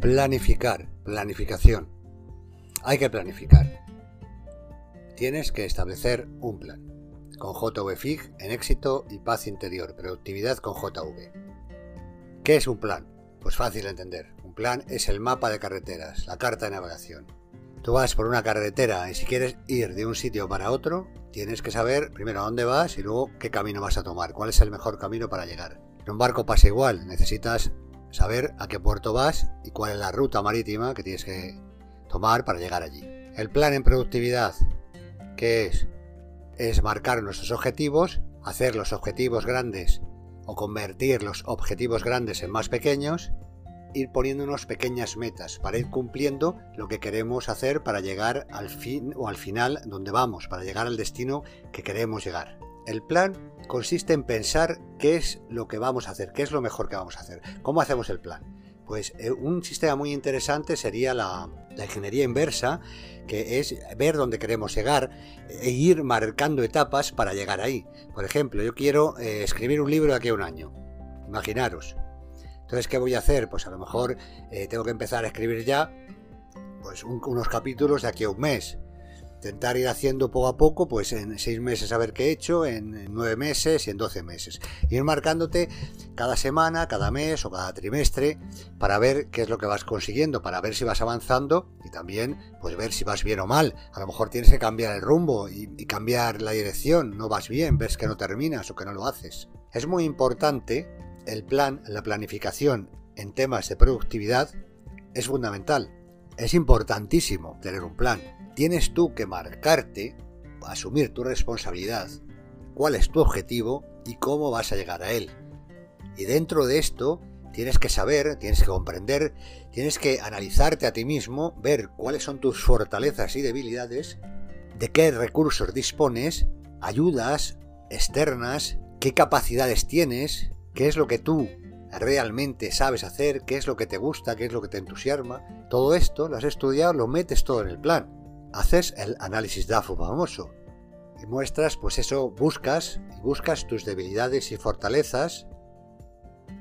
Planificar, planificación. Hay que planificar. Tienes que establecer un plan. Con JVFIG en éxito y paz interior, productividad con JV. ¿Qué es un plan? Pues fácil de entender. Un plan es el mapa de carreteras, la carta de navegación. Tú vas por una carretera y si quieres ir de un sitio para otro, tienes que saber primero a dónde vas y luego qué camino vas a tomar, cuál es el mejor camino para llegar. En un barco pasa igual, necesitas saber a qué puerto vas y cuál es la ruta marítima que tienes que tomar para llegar allí. El plan en productividad, ¿qué es? Es marcar nuestros objetivos, hacer los objetivos grandes o convertir los objetivos grandes en más pequeños, ir poniéndonos pequeñas metas para ir cumpliendo lo que queremos hacer para llegar al fin o al final donde vamos, para llegar al destino que queremos llegar. El plan consiste en pensar qué es lo que vamos a hacer, qué es lo mejor que vamos a hacer, cómo hacemos el plan. Pues eh, un sistema muy interesante sería la, ingeniería inversa, que es ver dónde queremos llegar e ir marcando etapas para llegar ahí. Por ejemplo, yo quiero eh, escribir un libro de aquí a un año. Imaginaros. Entonces, ¿qué voy a hacer? Pues a lo mejor eh, tengo que empezar a escribir ya pues unos capítulos de aquí a un mes intentar ir haciendo poco a poco, pues en seis meses a ver qué he hecho, en nueve meses y en doce meses. Ir marcándote cada semana, cada mes o cada trimestre para ver qué es lo que vas consiguiendo, para ver si vas avanzando y también pues ver si vas bien o mal. A lo mejor tienes que cambiar el rumbo y, y cambiar la dirección, no vas bien, ves que no terminas o que no lo haces. Es muy importante el plan, la planificación en temas de productividad es fundamental. Es importantísimo tener un plan tienes tú que marcarte, asumir tu responsabilidad, cuál es tu objetivo y cómo vas a llegar a él. Y dentro de esto tienes que saber, tienes que comprender, tienes que analizarte a ti mismo, ver cuáles son tus fortalezas y debilidades, de qué recursos dispones, ayudas externas, qué capacidades tienes, qué es lo que tú realmente sabes hacer, qué es lo que te gusta, qué es lo que te entusiasma. Todo esto lo has estudiado, lo metes todo en el plan haces el análisis DAFO famoso y muestras, pues eso, buscas y buscas tus debilidades y fortalezas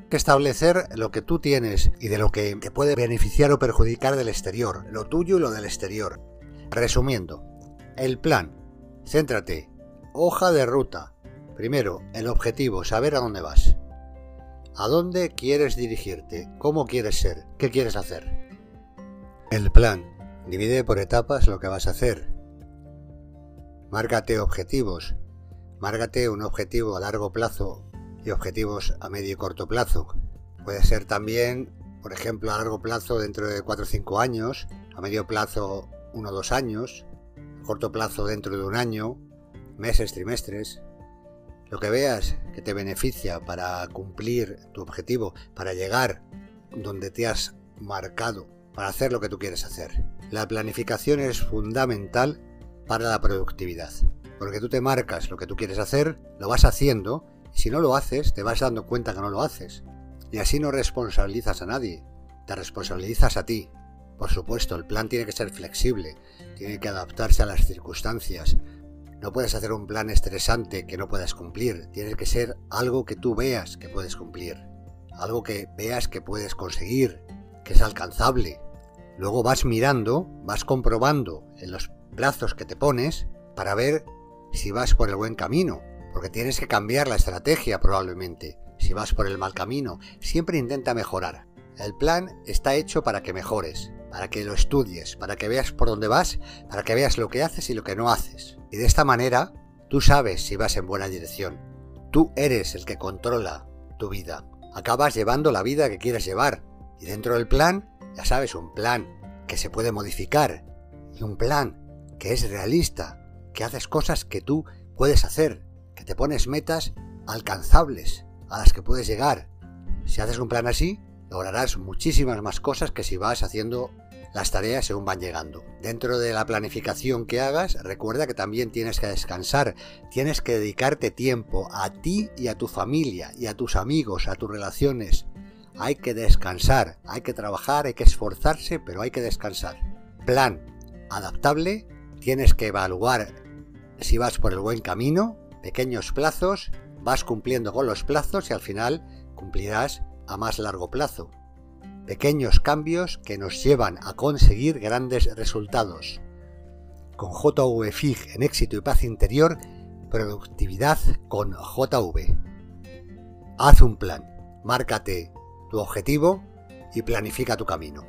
que establecer lo que tú tienes y de lo que te puede beneficiar o perjudicar del exterior, lo tuyo y lo del exterior. Resumiendo, el plan. Céntrate. Hoja de ruta. Primero, el objetivo, saber a dónde vas. ¿A dónde quieres dirigirte? ¿Cómo quieres ser? ¿Qué quieres hacer? El plan. Divide por etapas lo que vas a hacer. Márgate objetivos. Márgate un objetivo a largo plazo y objetivos a medio y corto plazo. Puede ser también, por ejemplo, a largo plazo dentro de 4 o 5 años, a medio plazo 1 o 2 años, a corto plazo dentro de un año, meses, trimestres. Lo que veas que te beneficia para cumplir tu objetivo, para llegar donde te has marcado para hacer lo que tú quieres hacer. La planificación es fundamental para la productividad, porque tú te marcas lo que tú quieres hacer, lo vas haciendo, y si no lo haces, te vas dando cuenta que no lo haces. Y así no responsabilizas a nadie, te responsabilizas a ti. Por supuesto, el plan tiene que ser flexible, tiene que adaptarse a las circunstancias. No puedes hacer un plan estresante que no puedas cumplir, tiene que ser algo que tú veas que puedes cumplir, algo que veas que puedes conseguir, que es alcanzable, Luego vas mirando, vas comprobando en los plazos que te pones para ver si vas por el buen camino, porque tienes que cambiar la estrategia probablemente. Si vas por el mal camino, siempre intenta mejorar. El plan está hecho para que mejores, para que lo estudies, para que veas por dónde vas, para que veas lo que haces y lo que no haces. Y de esta manera, tú sabes si vas en buena dirección. Tú eres el que controla tu vida. Acabas llevando la vida que quieres llevar. Y dentro del plan ya sabes, un plan que se puede modificar y un plan que es realista, que haces cosas que tú puedes hacer, que te pones metas alcanzables a las que puedes llegar. Si haces un plan así, lograrás muchísimas más cosas que si vas haciendo las tareas según van llegando. Dentro de la planificación que hagas, recuerda que también tienes que descansar, tienes que dedicarte tiempo a ti y a tu familia y a tus amigos, a tus relaciones, hay que descansar, hay que trabajar, hay que esforzarse, pero hay que descansar. Plan adaptable, tienes que evaluar si vas por el buen camino, pequeños plazos, vas cumpliendo con los plazos y al final cumplirás a más largo plazo. pequeños cambios que nos llevan a conseguir grandes resultados. Con JVFIG en éxito y paz interior, productividad con JV. Haz un plan, márcate tu objetivo y planifica tu camino.